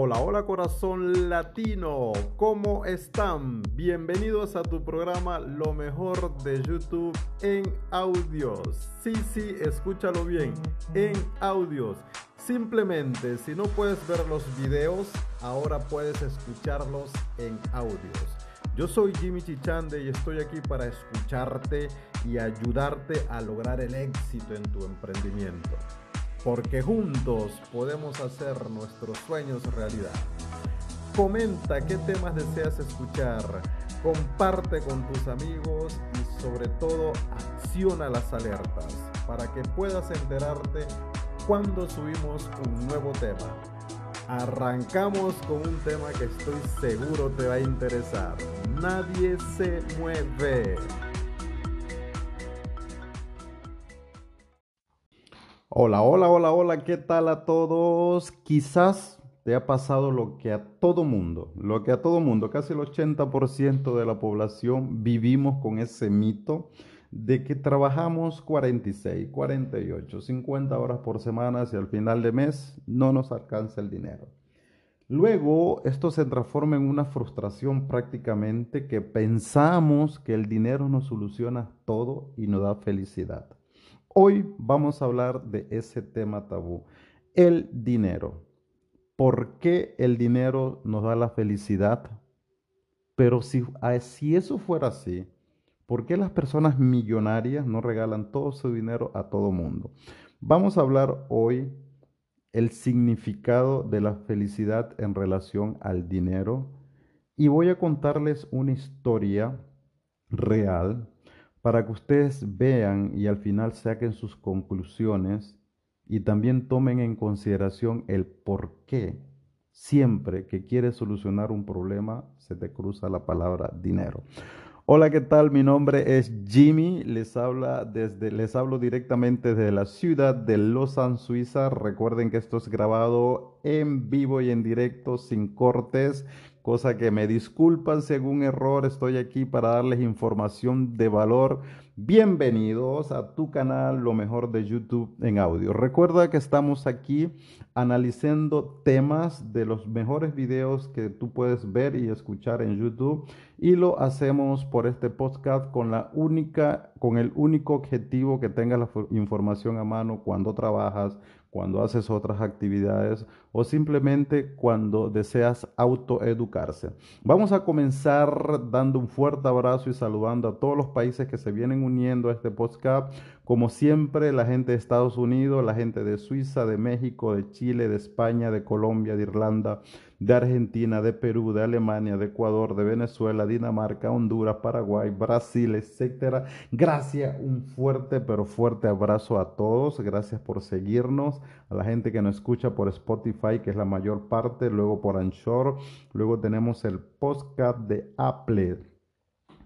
Hola, hola corazón latino, ¿cómo están? Bienvenidos a tu programa Lo mejor de YouTube en audios. Sí, sí, escúchalo bien, en audios. Simplemente, si no puedes ver los videos, ahora puedes escucharlos en audios. Yo soy Jimmy Chichande y estoy aquí para escucharte y ayudarte a lograr el éxito en tu emprendimiento porque juntos podemos hacer nuestros sueños realidad. Comenta qué temas deseas escuchar, comparte con tus amigos y sobre todo acciona las alertas para que puedas enterarte cuando subimos un nuevo tema. Arrancamos con un tema que estoy seguro te va a interesar. Nadie se mueve. Hola, hola, hola, hola, ¿qué tal a todos? Quizás te ha pasado lo que a todo mundo, lo que a todo mundo, casi el 80% de la población vivimos con ese mito de que trabajamos 46, 48, 50 horas por semana y al final de mes no nos alcanza el dinero. Luego esto se transforma en una frustración prácticamente que pensamos que el dinero nos soluciona todo y nos da felicidad. Hoy vamos a hablar de ese tema tabú, el dinero. ¿Por qué el dinero nos da la felicidad? Pero si, ah, si eso fuera así, ¿por qué las personas millonarias no regalan todo su dinero a todo mundo? Vamos a hablar hoy el significado de la felicidad en relación al dinero y voy a contarles una historia real para que ustedes vean y al final saquen sus conclusiones y también tomen en consideración el por qué siempre que quieres solucionar un problema se te cruza la palabra dinero. Hola, ¿qué tal? Mi nombre es Jimmy. Les habla desde les hablo directamente desde la ciudad de Lausanne, Suiza. Recuerden que esto es grabado en vivo y en directo sin cortes cosa que me disculpan si algún error, estoy aquí para darles información de valor. Bienvenidos a tu canal Lo mejor de YouTube en audio. Recuerda que estamos aquí analizando temas de los mejores videos que tú puedes ver y escuchar en YouTube y lo hacemos por este podcast con la única con el único objetivo que tengas la información a mano cuando trabajas, cuando haces otras actividades o simplemente cuando deseas autoeducarse. Vamos a comenzar dando un fuerte abrazo y saludando a todos los países que se vienen uniendo a este podcast. Como siempre, la gente de Estados Unidos, la gente de Suiza, de México, de Chile, de España, de Colombia, de Irlanda, de Argentina, de Perú, de Alemania, de Ecuador, de Venezuela, Dinamarca, Honduras, Paraguay, Brasil, etcétera. Gracias, un fuerte pero fuerte abrazo a todos. Gracias por seguirnos, a la gente que nos escucha por Spotify, que es la mayor parte, luego por Anchor, luego tenemos el podcast de Apple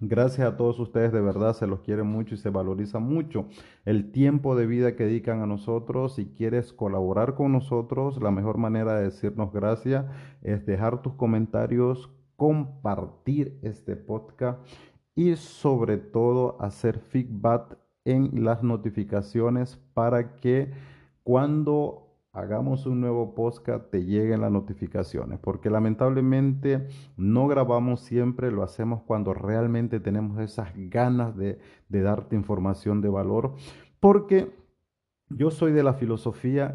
Gracias a todos ustedes, de verdad se los quiere mucho y se valoriza mucho el tiempo de vida que dedican a nosotros. Si quieres colaborar con nosotros, la mejor manera de decirnos gracias es dejar tus comentarios, compartir este podcast y sobre todo hacer feedback en las notificaciones para que cuando hagamos un nuevo podcast, te lleguen las notificaciones, porque lamentablemente no grabamos siempre, lo hacemos cuando realmente tenemos esas ganas de, darte información de valor, porque yo soy de la filosofía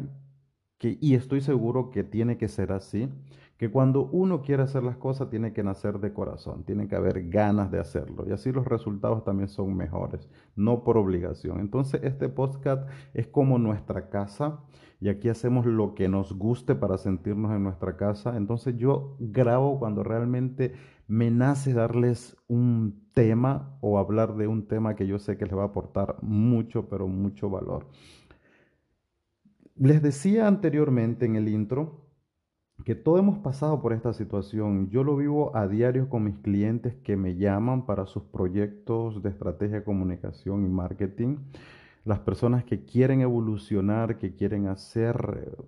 que, y estoy seguro que tiene que ser así, que cuando uno quiere hacer las cosas tiene que nacer de corazón, tiene que haber ganas de hacerlo y así los resultados también son mejores, no por obligación. Entonces este podcast es como nuestra casa y aquí hacemos lo que nos guste para sentirnos en nuestra casa. Entonces yo grabo cuando realmente me nace darles un tema o hablar de un tema que yo sé que les va a aportar mucho, pero mucho valor. Les decía anteriormente en el intro que todos hemos pasado por esta situación. Yo lo vivo a diario con mis clientes que me llaman para sus proyectos de estrategia, comunicación y marketing. Las personas que quieren evolucionar, que quieren hacer,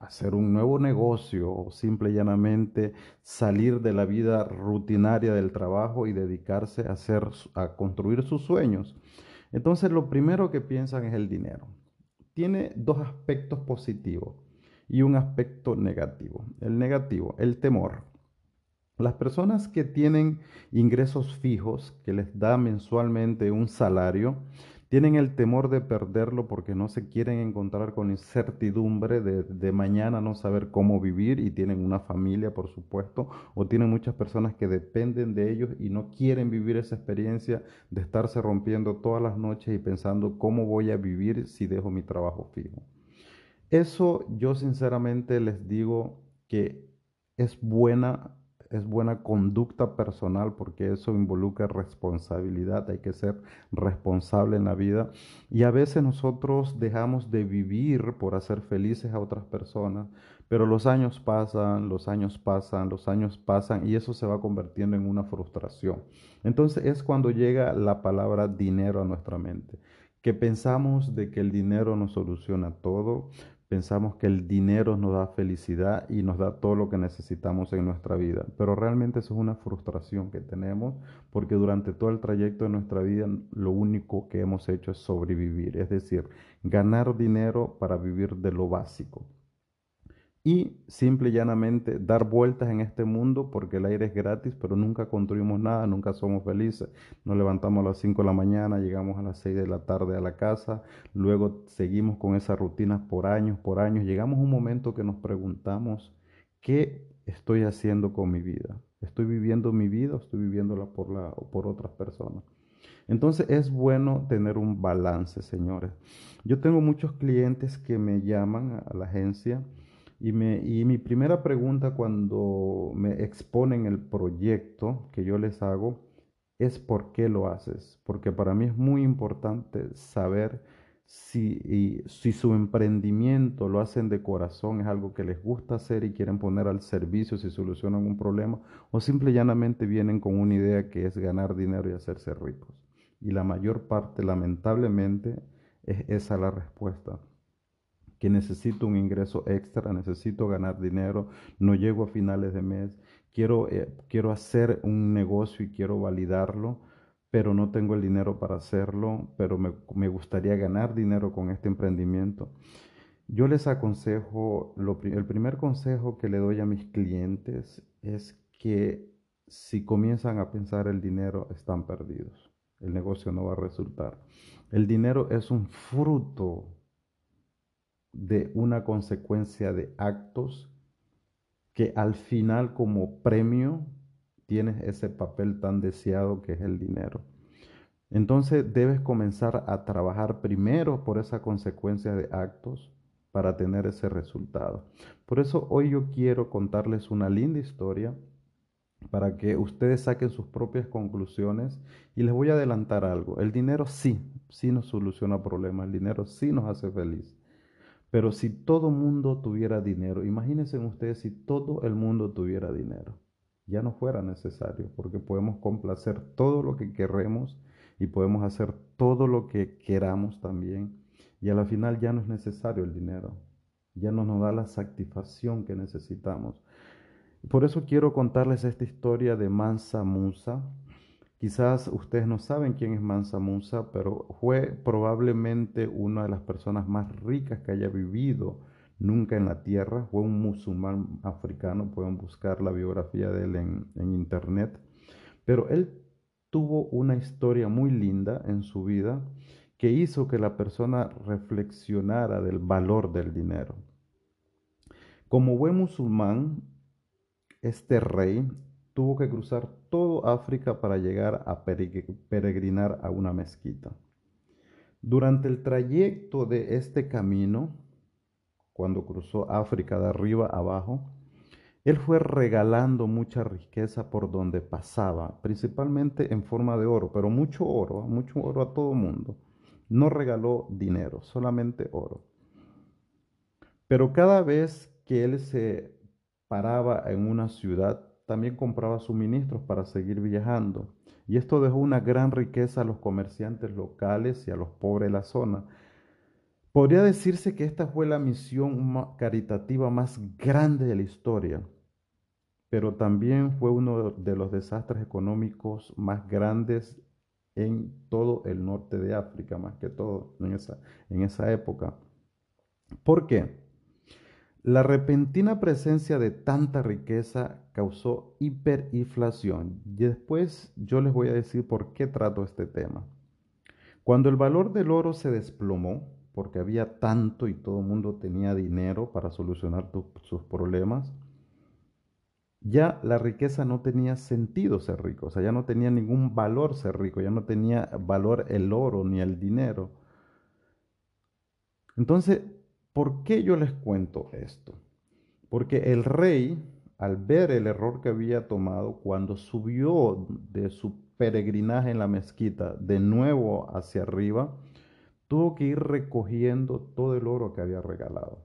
hacer un nuevo negocio o simple y llanamente salir de la vida rutinaria del trabajo y dedicarse a, hacer, a construir sus sueños. Entonces lo primero que piensan es el dinero. Tiene dos aspectos positivos y un aspecto negativo. El negativo, el temor. Las personas que tienen ingresos fijos, que les da mensualmente un salario, tienen el temor de perderlo porque no se quieren encontrar con incertidumbre de, de, mañana no saber cómo vivir y tienen una familia, por supuesto, o tienen muchas personas que dependen de ellos y no quieren vivir esa experiencia de estarse rompiendo todas las noches y pensando cómo voy a vivir si dejo mi trabajo fijo. Eso yo sinceramente les digo que es buena es buena conducta personal porque eso involucra responsabilidad, hay que ser responsable en la vida y a veces nosotros dejamos de vivir por hacer felices a otras personas, pero los años pasan, los años pasan, los años pasan y eso se va convirtiendo en una frustración. Entonces es cuando llega la palabra dinero a nuestra mente, que pensamos de que el dinero nos soluciona todo, Pensamos que el dinero nos da felicidad y nos da todo lo que necesitamos en nuestra vida, pero realmente eso es una frustración que tenemos porque durante todo el trayecto de nuestra vida lo único que hemos hecho es sobrevivir, es decir, ganar dinero para vivir de lo básico y simple y llanamente dar vueltas en este mundo porque el aire es gratis, pero nunca construimos nada, nunca somos felices. Nos levantamos a las 5 de la mañana, llegamos a las 6 de la tarde a la casa, luego seguimos con esas rutinas por años, por años. Llegamos a un momento que nos preguntamos, ¿qué estoy haciendo con mi vida? ¿Estoy viviendo mi vida o estoy viviéndola por, la, por otras personas? Entonces es bueno tener un balance, señores. Yo tengo muchos clientes que me llaman a la agencia y, me, y mi primera pregunta cuando me exponen el proyecto que yo les hago es por qué lo haces. Porque para mí es muy importante saber si, si su emprendimiento lo hacen de corazón, es algo que les gusta hacer y quieren poner al servicio si solucionan un problema, o simple y llanamente vienen con una idea que es ganar dinero y hacerse ricos. Y la mayor parte, lamentablemente, es esa la respuesta que necesito un ingreso extra, necesito ganar dinero, no llego a finales de mes, quiero, eh, quiero hacer un negocio y quiero validarlo, pero no tengo el dinero para hacerlo, pero me, me gustaría ganar dinero con este emprendimiento. Yo les aconsejo, el primer consejo que le doy a mis clientes es que si comienzan a pensar el dinero, están perdidos. El negocio no va a resultar. El dinero es un fruto de una consecuencia de actos que al final como premio tienes ese papel tan deseado que es el dinero. Entonces debes comenzar a trabajar primero por esa consecuencia de actos para tener ese resultado. Por eso hoy yo quiero contarles una linda historia para que ustedes saquen sus propias conclusiones y les voy a adelantar algo. El dinero sí, sí nos soluciona problemas, el dinero sí nos hace feliz. Pero si todo mundo tuviera dinero, imagínense ustedes si todo el mundo tuviera dinero, ya no fuera necesario, porque podemos complacer todo lo que queremos y podemos hacer todo lo que queramos también. Y a la final ya no es necesario el dinero, ya no nos da la satisfacción que necesitamos. Por eso quiero contarles esta historia de Mansa Musa, Quizás ustedes no saben quién es Mansa Musa, pero fue probablemente una de las personas más ricas que haya vivido nunca en la tierra. Fue un musulmán africano, pueden buscar la biografía de él en, en internet. Pero él tuvo una historia muy linda en su vida que hizo que la persona reflexionara del valor del dinero. Como buen musulmán, este rey tuvo que cruzar todo África para llegar a peregrinar a una mezquita. Durante el trayecto de este camino, cuando cruzó África de arriba abajo, él fue regalando mucha riqueza por donde pasaba, principalmente en forma de oro, pero mucho oro, mucho oro a todo mundo. No regaló dinero, solamente oro. Pero cada vez que él se paraba en una ciudad, también compraba suministros para seguir viajando. Y esto dejó una gran riqueza a los comerciantes locales y a los pobres de la zona. Podría decirse que esta fue la misión caritativa más grande de la historia, pero también fue uno de los desastres económicos más grandes en todo el norte de África, más que todo en esa, en esa época. ¿Por qué? La repentina presencia de tanta riqueza causó hiperinflación y después yo les voy a decir por qué trato este tema. Cuando el valor del oro se desplomó, porque había tanto y todo el mundo tenía dinero para solucionar sus problemas, ya la riqueza no tenía sentido ser rico, o sea, ya no tenía ningún valor ser rico, ya no tenía valor el oro ni el dinero. Entonces, ¿por qué yo les cuento esto? Porque el rey, al ver el error que había tomado, cuando subió de su peregrinaje en la mezquita de nuevo hacia arriba, tuvo que ir recogiendo todo el oro que había regalado.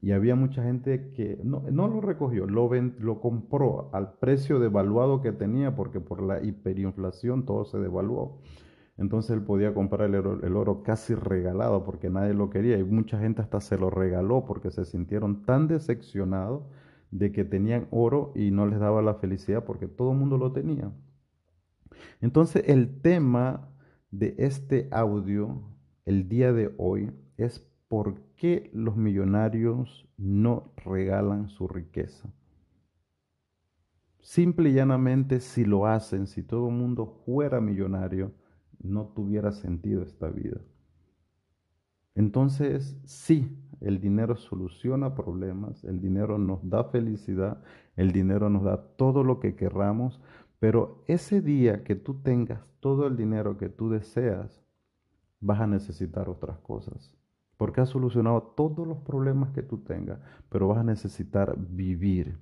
Y había mucha gente que no, lo recogió, lo, lo compró al precio devaluado que tenía, porque por la hiperinflación todo se devaluó. Entonces él podía comprar el oro, casi regalado porque nadie lo quería y mucha gente hasta se lo regaló porque se sintieron tan decepcionados de que tenían oro y no les daba la felicidad porque todo el mundo lo tenía. Entonces el tema de este audio el día de hoy es por qué los millonarios no regalan su riqueza. Simple y llanamente, si lo hacen, si todo el mundo fuera millonario, no tuviera sentido esta vida. Entonces, sí, el dinero soluciona problemas, el dinero nos da felicidad, el dinero nos da todo lo que querramos, pero ese día que tú tengas todo el dinero que tú deseas, vas a necesitar otras cosas porque has solucionado todos los problemas que tú tengas, pero vas a necesitar vivir.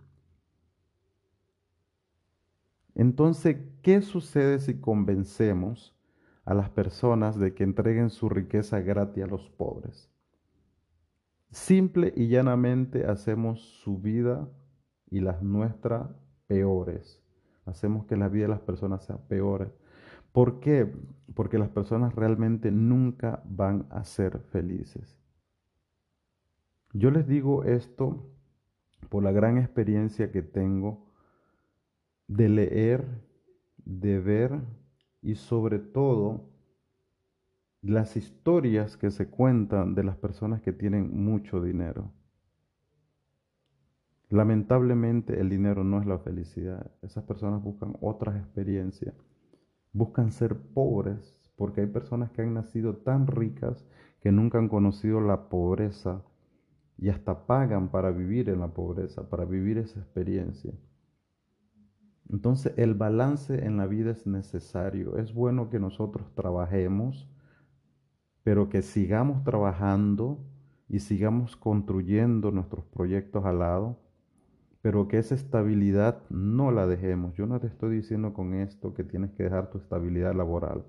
Entonces, ¿qué sucede si convencemos a las personas de que entreguen su riqueza gratis a los pobres? Simple y llanamente hacemos su vida y las nuestras peores. Hacemos que la vida de las personas sea peores ¿Por qué? Porque las personas realmente nunca van a ser felices. Yo les digo esto por la gran experiencia que tengo de leer, de ver y sobre todo las historias que se cuentan de las personas que tienen mucho dinero. Lamentablemente el dinero no es la felicidad. Esas personas buscan otras experiencias buscan ser pobres porque hay personas que han nacido tan ricas que nunca han conocido la pobreza y hasta pagan para vivir en la pobreza, para vivir esa experiencia. Entonces el balance en la vida es necesario. Es bueno que nosotros trabajemos, pero que sigamos trabajando y sigamos construyendo nuestros proyectos al lado pero que esa estabilidad no la dejemos. Yo no te estoy diciendo con esto que tienes que dejar tu estabilidad laboral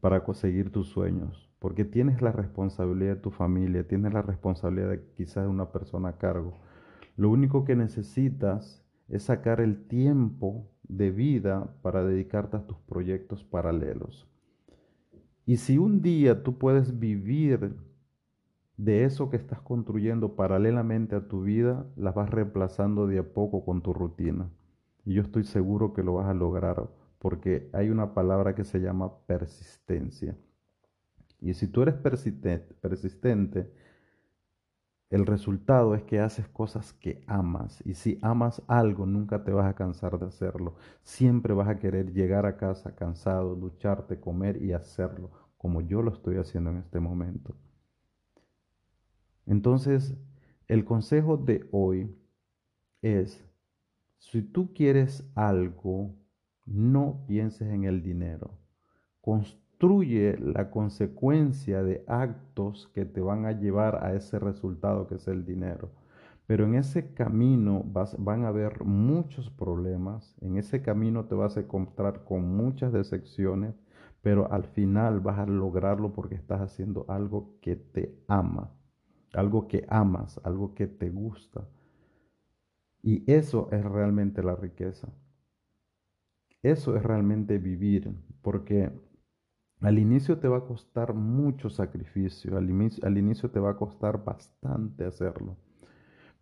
para conseguir tus sueños, porque tienes la responsabilidad de tu familia, tienes la responsabilidad de quizás una persona a cargo. Lo único que necesitas es sacar el tiempo de vida para dedicarte a tus proyectos paralelos. Y si un día tú puedes vivir de eso que estás construyendo paralelamente a tu vida, las vas reemplazando de a poco con tu rutina. Y yo estoy seguro que lo vas a lograr porque hay una palabra que se llama persistencia. Y si tú eres persistente, el resultado es que haces cosas que amas. Y si amas algo, nunca te vas a cansar de hacerlo. Siempre vas a querer llegar a casa cansado, lucharte, comer y hacerlo, como yo lo estoy haciendo en este momento. Entonces, el consejo de hoy es, si tú quieres algo, no pienses en el dinero. La consecuencia de actos que te van a llevar a ese resultado que es el dinero. Pero en ese camino van a haber muchos problemas, en ese camino te vas a encontrar con muchas decepciones, pero al final vas a lograrlo porque estás haciendo algo que te ama algo que amas, algo que te gusta. Y eso es realmente la riqueza. Eso es realmente vivir, porque al inicio te va a costar mucho sacrificio, al inicio, te va a costar bastante hacerlo.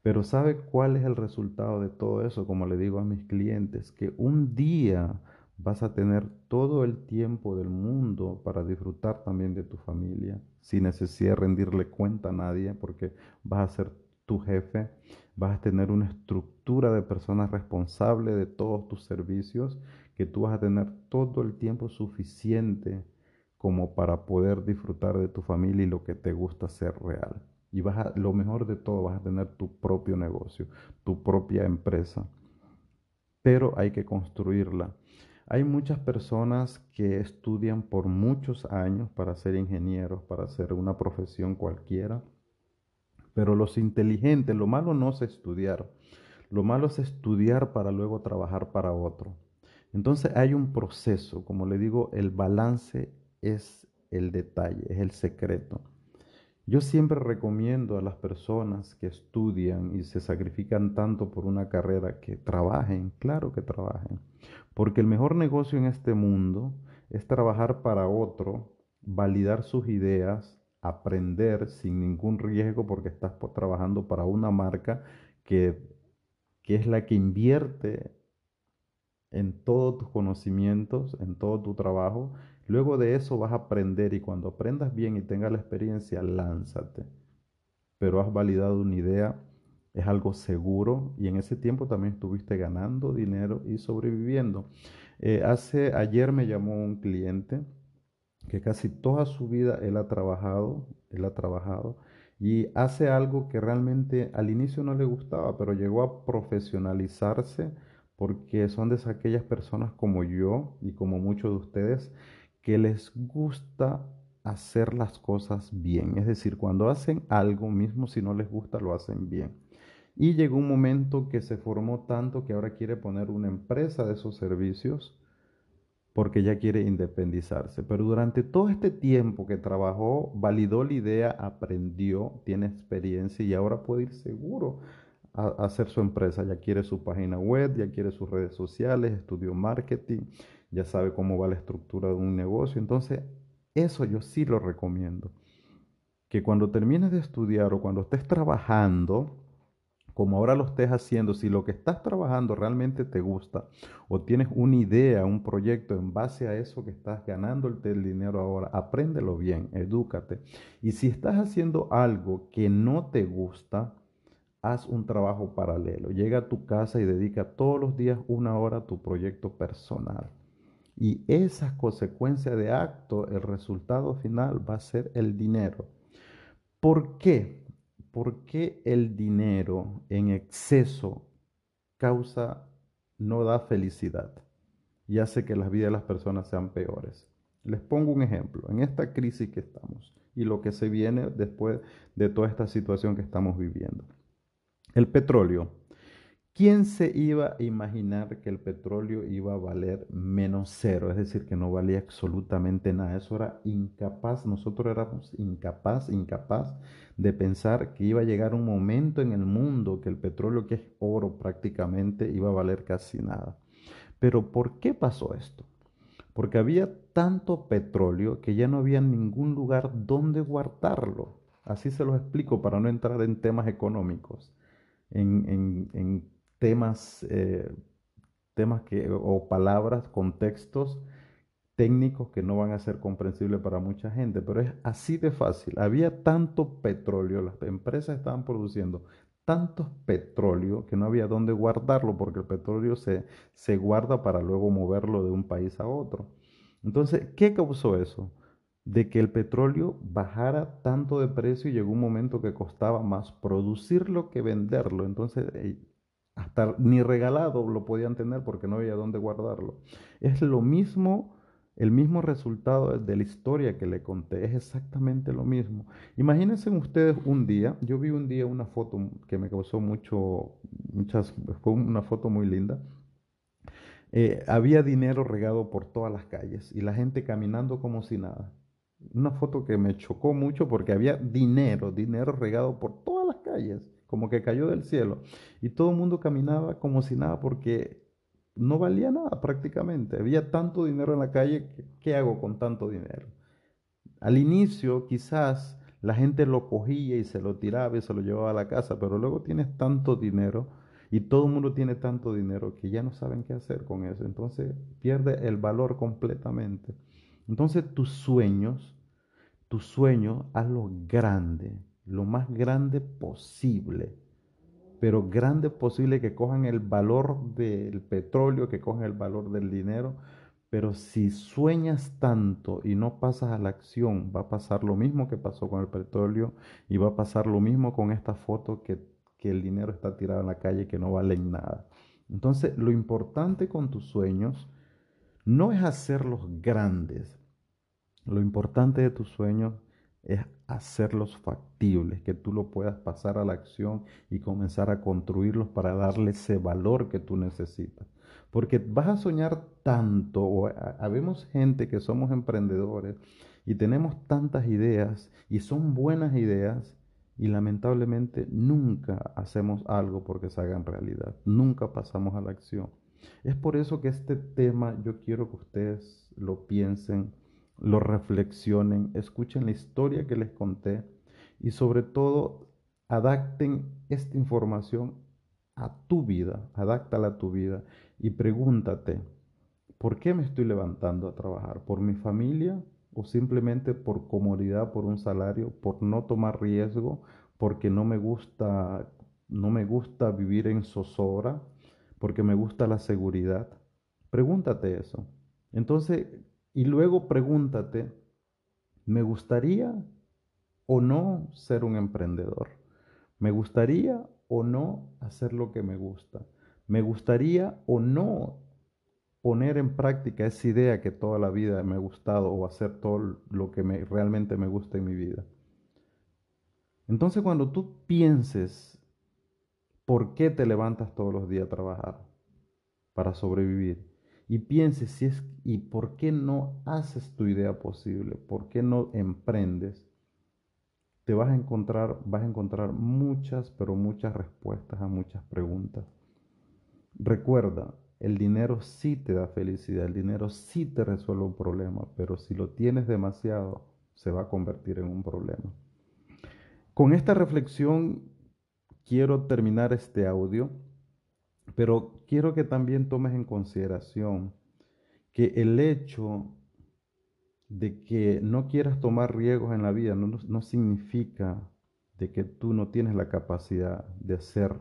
Pero ¿sabe cuál es el resultado de todo eso? Como le digo a mis clientes, que un día vas a tener todo el tiempo del mundo para disfrutar también de tu familia, sin necesidad de rendirle cuenta a nadie, porque vas a ser tu jefe, vas a tener una estructura de personas responsables de todos tus servicios, que tú vas a tener todo el tiempo suficiente como para poder disfrutar de tu familia y lo que te gusta ser real. Y vas lo mejor de todo, vas a tener tu propio negocio, tu propia empresa. Pero hay que construirla. Hay muchas personas que estudian por muchos años para ser ingenieros, para hacer una profesión cualquiera. Pero los inteligentes, lo malo no es estudiar. Lo malo es estudiar para luego trabajar para otro. Entonces hay un proceso, como le digo, el balance es el detalle, es el secreto. Yo siempre recomiendo a las personas que estudian y se sacrifican tanto por una carrera que trabajen, claro que trabajen, porque el mejor negocio en este mundo es trabajar para otro, validar sus ideas, aprender sin ningún riesgo porque estás trabajando para una marca que, que es la que invierte en todos tus conocimientos, en todo tu trabajo. Luego de eso vas a aprender y cuando aprendas bien y tengas la experiencia, lánzate. Pero has validado una idea, es algo seguro y en ese tiempo también estuviste ganando dinero y sobreviviendo. Eh, hace ayer me llamó un cliente que casi toda su vida él ha trabajado, él ha trabajado y hace algo que realmente al inicio no le gustaba, pero llegó a profesionalizarse porque son de aquellas personas como yo y como muchos de ustedes que les gusta hacer las cosas bien. Es decir, cuando hacen algo, mismo si no les gusta, lo hacen bien. Y llegó un momento que se formó tanto que ahora quiere poner una empresa de esos servicios porque ya quiere independizarse. Pero durante todo este tiempo que trabajó, validó la idea, aprendió, tiene experiencia y ahora puede ir seguro hacer su empresa. Ya quiere su página web, ya quiere sus redes sociales, estudió marketing, ya sabe cómo va la estructura de un negocio. Entonces, eso yo sí lo recomiendo. Que cuando termines de estudiar o cuando estés trabajando, como ahora lo estés haciendo, si lo que estás trabajando realmente te gusta o tienes una idea, un proyecto en base a eso que estás ganando el dinero ahora, apréndelo bien, edúcate. Y si estás haciendo algo que no te gusta, haz un trabajo paralelo. Llega a tu casa y dedica todos los días una hora a tu proyecto personal. Y esa consecuencia de acto, el resultado final va a ser el dinero. ¿Por qué? Porque el dinero en exceso causa, no da felicidad y hace que las vidas de las personas sean peores. Les pongo un ejemplo. En esta crisis que estamos y lo que se viene después de toda esta situación que estamos viviendo. El petróleo. ¿Quién se iba a imaginar que el petróleo iba a valer menos cero? Es decir, que no valía absolutamente nada. Eso era incapaz, nosotros éramos incapaz, incapaz de pensar que iba a llegar un momento en el mundo que el petróleo, que es oro prácticamente, iba a valer casi nada. Pero ¿por qué pasó esto? Porque había tanto petróleo que ya no había ningún lugar donde guardarlo. Así se los explico para no entrar en temas económicos temas, eh, temas que, o palabras, contextos técnicos que no van a ser comprensibles para mucha gente, pero es así de fácil. Había tanto petróleo, las empresas estaban produciendo tanto petróleo que no había dónde guardarlo porque el petróleo se, se guarda para luego moverlo de un país a otro. Entonces, ¿qué causó eso? de que el petróleo bajara tanto de precio y llegó un momento que costaba más producirlo que venderlo. Entonces, eh, hasta ni regalado lo podían tener porque no había dónde guardarlo. Es lo mismo, el mismo resultado de la historia que le conté, es exactamente lo mismo. Imagínense ustedes un día, yo vi un día una foto que me causó mucho, muchas, fue una foto muy linda. Eh, había dinero regado por todas las calles y la gente caminando como si nada una foto que me chocó mucho porque había dinero, dinero regado por todas las calles, como que cayó del cielo. Y todo el mundo caminaba como si nada porque no valía nada prácticamente. Había tanto dinero en la calle, ¿qué hago con tanto dinero? Al inicio quizás la gente lo cogía y se lo tiraba y se lo llevaba a la casa, pero luego tienes tanto dinero Y todo el mundo tiene tanto dinero que ya no saben qué hacer con eso. Entonces pierde el valor completamente. Entonces tus sueños, tus sueños, hazlo grande, lo más grande posible. Pero grande posible que cojan el valor del petróleo, que cojan el valor del dinero. Pero si sueñas tanto y no pasas a la acción, va a pasar lo mismo que pasó con el petróleo y va a pasar lo mismo con esta foto que, que el dinero está tirado en la calle que no valen nada. Entonces, lo importante con tus sueños no es hacerlos grandes. Lo importante de tus sueños es hacerlos factibles, que tú lo puedas pasar a la acción y comenzar a construirlos para darle ese valor que tú necesitas. Porque vas a soñar tanto, o habemos gente que somos emprendedores y tenemos tantas ideas y son buenas ideas y lamentablemente nunca hacemos algo porque se hagan realidad, nunca pasamos a la acción. Es por eso que este tema yo quiero que ustedes lo piensen lo reflexionen, escuchen la historia que les conté y sobre todo adapten esta información a tu vida, adáctala a tu vida y pregúntate, ¿por qué me estoy levantando a trabajar? ¿Por mi familia o simplemente por comodidad, por un salario, por no tomar riesgo, porque no me gusta no me gusta vivir en zozobra, porque me gusta la seguridad? Pregúntate eso. Entonces, y luego pregúntate, ¿me gustaría o no ser un emprendedor? ¿Me gustaría o no hacer lo que me gusta? ¿Me gustaría o no poner en práctica esa idea que toda la vida me ha gustado o hacer todo lo que me, realmente me gusta en mi vida? Entonces cuando tú pienses por qué te levantas todos los días a trabajar para sobrevivir, y pienses si es y por qué no haces tu idea posible, por qué no emprendes, te vas a encontrar, vas a encontrar muchas, pero muchas respuestas a muchas preguntas. Recuerda, el dinero sí te da felicidad, el dinero sí te resuelve un problema, pero si lo tienes demasiado, se va a convertir en un problema. Con esta reflexión quiero terminar este audio pero quiero que también tomes en consideración que el hecho de que no quieras tomar riesgos en la vida no, significa de que tú no tienes la capacidad de ser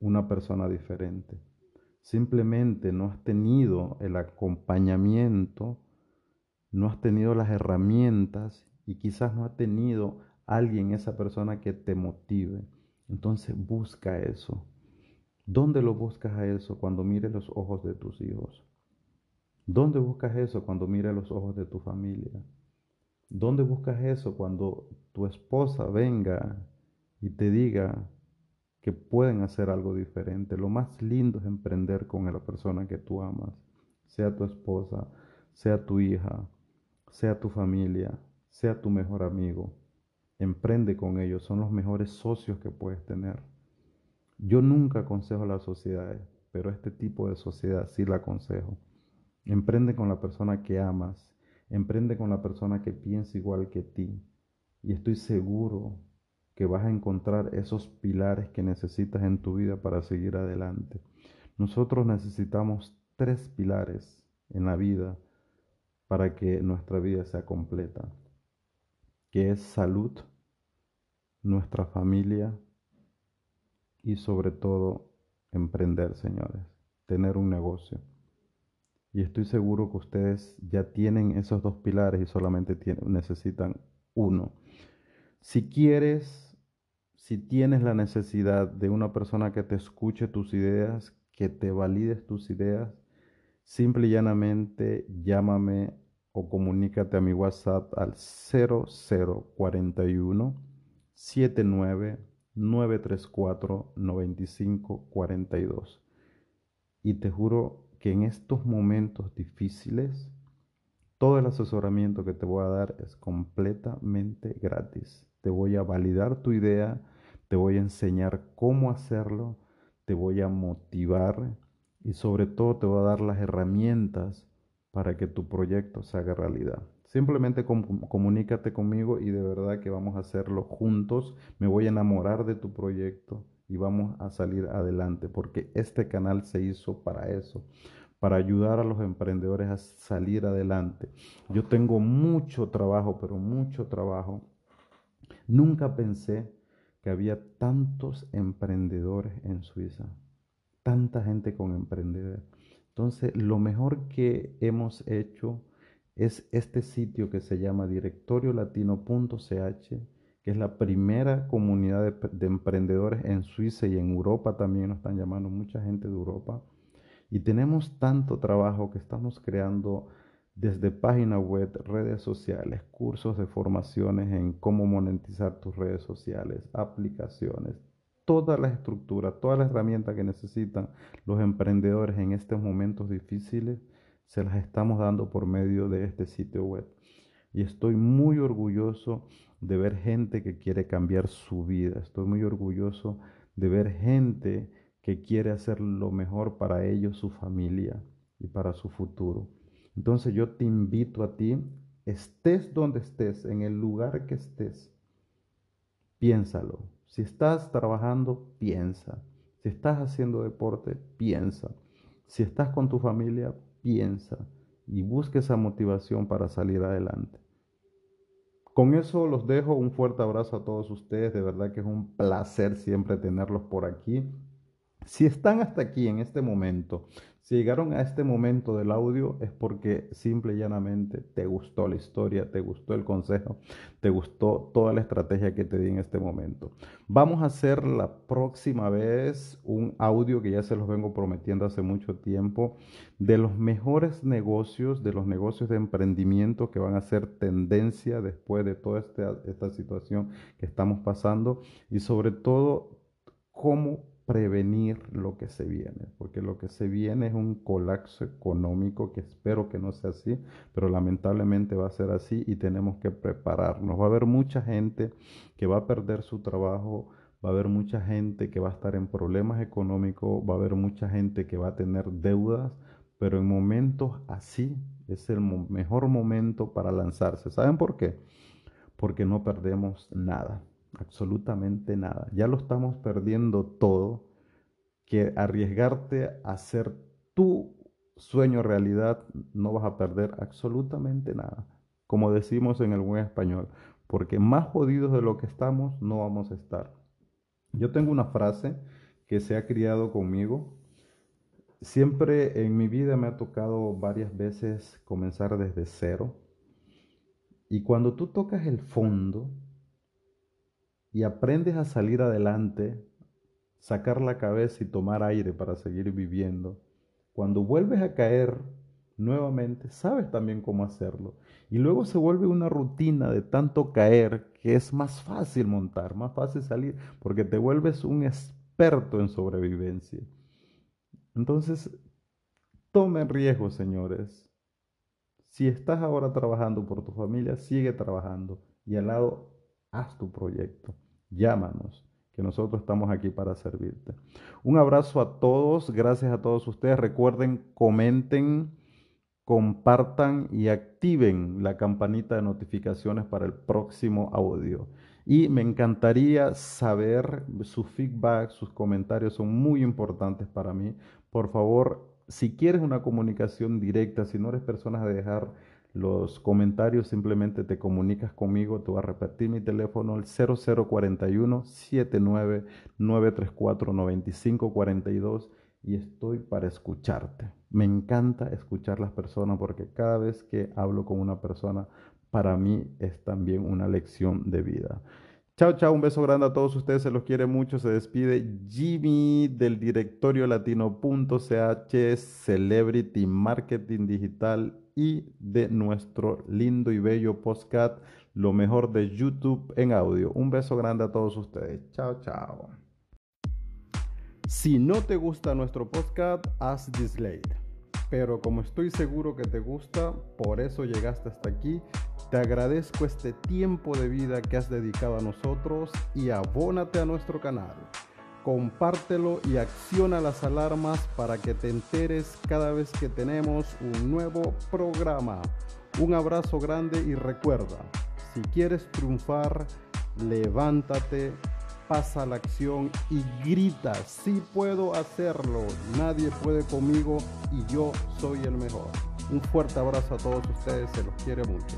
una persona diferente. Simplemente no has tenido el acompañamiento, no has tenido las herramientas y quizás no has tenido alguien, esa persona que te motive. Entonces busca eso. ¿Dónde lo buscas a eso cuando mires los ojos de tus hijos? ¿Dónde buscas eso cuando mires los ojos de tu familia? ¿Dónde buscas eso cuando tu esposa venga y te diga que pueden hacer algo diferente? Lo más lindo es emprender con la persona que tú amas, sea tu esposa, sea tu hija, sea tu familia, sea tu mejor amigo. Emprende con ellos, son los mejores socios que puedes tener. Yo nunca aconsejo a las sociedades, pero este tipo de sociedad sí la aconsejo. Emprende con la persona que amas, emprende con la persona que piensa igual que ti. Y estoy seguro que vas a encontrar esos pilares que necesitas en tu vida para seguir adelante. Nosotros necesitamos tres pilares en la vida para que nuestra vida sea completa, que es salud, nuestra familia y sobre todo emprender, señores, tener un negocio. Y estoy seguro que ustedes ya tienen esos dos pilares y solamente necesitan uno. Si quieres, si tienes la necesidad de una persona que te escuche tus ideas, que te valides tus ideas, simple y llanamente llámame o comunícate a mi WhatsApp al 0041 79 934-9542. Y te juro que en estos momentos difíciles, todo el asesoramiento que te voy a dar es completamente gratis. Te voy a validar tu idea, te voy a enseñar cómo hacerlo, te voy a motivar y sobre todo te voy a dar las herramientas para que tu proyecto se haga realidad. Simplemente comunícate conmigo y de verdad que vamos a hacerlo juntos. Me voy a enamorar de tu proyecto y vamos a salir adelante, porque este canal se hizo para eso, para ayudar a los emprendedores a salir adelante. Yo tengo mucho trabajo, pero mucho trabajo. Nunca pensé que había tantos emprendedores en Suiza, tanta gente con emprendedores. Entonces, lo mejor que hemos hecho es este sitio que se llama directoriolatino.ch, que es la primera comunidad de, de, emprendedores en Suiza y en Europa también nos están llamando mucha gente de Europa. Y tenemos tanto trabajo que estamos creando desde página web, redes sociales, cursos de formaciones en cómo monetizar tus redes sociales, aplicaciones, toda la estructura, todas las herramientas que necesitan los emprendedores en estos momentos difíciles, se las estamos dando por medio de este sitio web. Y estoy muy orgulloso de ver gente que quiere cambiar su vida. Estoy muy orgulloso de ver gente que quiere hacer lo mejor para ellos, su familia y para su futuro. Entonces yo te invito a ti, estés donde estés, en el lugar que estés, piénsalo, si estás trabajando, piensa. Si estás haciendo deporte, piensa. Si estás con tu familia, piensa. Y busque esa motivación para salir adelante. Con eso los dejo. Un fuerte abrazo a todos ustedes. De verdad que es un placer siempre tenerlos por aquí. Si están hasta aquí en este momento, si llegaron a este momento del audio es porque simple y llanamente te gustó la historia, te gustó el consejo, te gustó toda la estrategia que te di en este momento. Vamos a hacer la próxima vez un audio que ya se los vengo prometiendo hace mucho tiempo de los mejores negocios, de los negocios de emprendimiento que van a ser tendencia después de toda esta, esta situación que estamos pasando y sobre todo cómo prevenir lo que se viene, porque lo que se viene es un colapso económico que espero que no sea así, pero lamentablemente va a ser así y tenemos que prepararnos. Va a haber mucha gente que va a perder su trabajo, va a haber mucha gente que va a estar en problemas económicos, va a haber mucha gente que va a tener deudas, pero en momentos así es el mejor momento para lanzarse. ¿Saben por qué? Porque no perdemos nada absolutamente nada. Ya lo estamos perdiendo todo, que arriesgarte a hacer tu sueño realidad no vas a perder absolutamente nada. Como decimos en el buen español, porque más jodidos de lo que estamos no vamos a estar. Yo tengo una frase que se ha criado conmigo. Siempre en mi vida me ha tocado varias veces comenzar desde cero. Y cuando tú tocas el fondo, y aprendes a salir adelante, sacar la cabeza y tomar aire para seguir viviendo, cuando vuelves a caer nuevamente, sabes también cómo hacerlo. Y luego se vuelve una rutina de tanto caer que es más fácil montar, más fácil salir, porque te vuelves un experto en sobrevivencia. Entonces, tomen riesgo, señores. Si estás ahora trabajando por tu familia, sigue trabajando y al lado haz tu proyecto. Llámanos, que nosotros estamos aquí para servirte. Un abrazo a todos, gracias a todos ustedes. Recuerden, comenten, compartan y activen la campanita de notificaciones para el próximo audio. Y me encantaría saber su feedback, sus comentarios son muy importantes para mí. Por favor, si quieres una comunicación directa, si no eres persona de dejar los comentarios, simplemente te comunicas conmigo, te voy a repetir mi teléfono, el 0041 79 934 9542 y estoy para escucharte. Me encanta escuchar las personas porque cada vez que hablo con una persona, para mí es también una lección de vida. Chao, chao, un beso grande a todos ustedes, se los quiere mucho, se despide Jimmy del directorio latino.ch, Celebrity Marketing Digital y de nuestro lindo y bello podcast, lo mejor de YouTube en audio. Un beso grande a todos ustedes. Chao, chao. Si no te gusta nuestro podcast, haz dislike. Pero como estoy seguro que te gusta, por eso llegaste hasta aquí, te agradezco este tiempo de vida que has dedicado a nosotros y abónate a nuestro canal compártelo y acciona las alarmas para que te enteres cada vez que tenemos un nuevo programa. Un abrazo grande y recuerda, si quieres triunfar, levántate pasa la acción y grita, sí puedo hacerlo, nadie puede conmigo y yo soy el mejor. Un fuerte abrazo a todos ustedes, se los quiere mucho.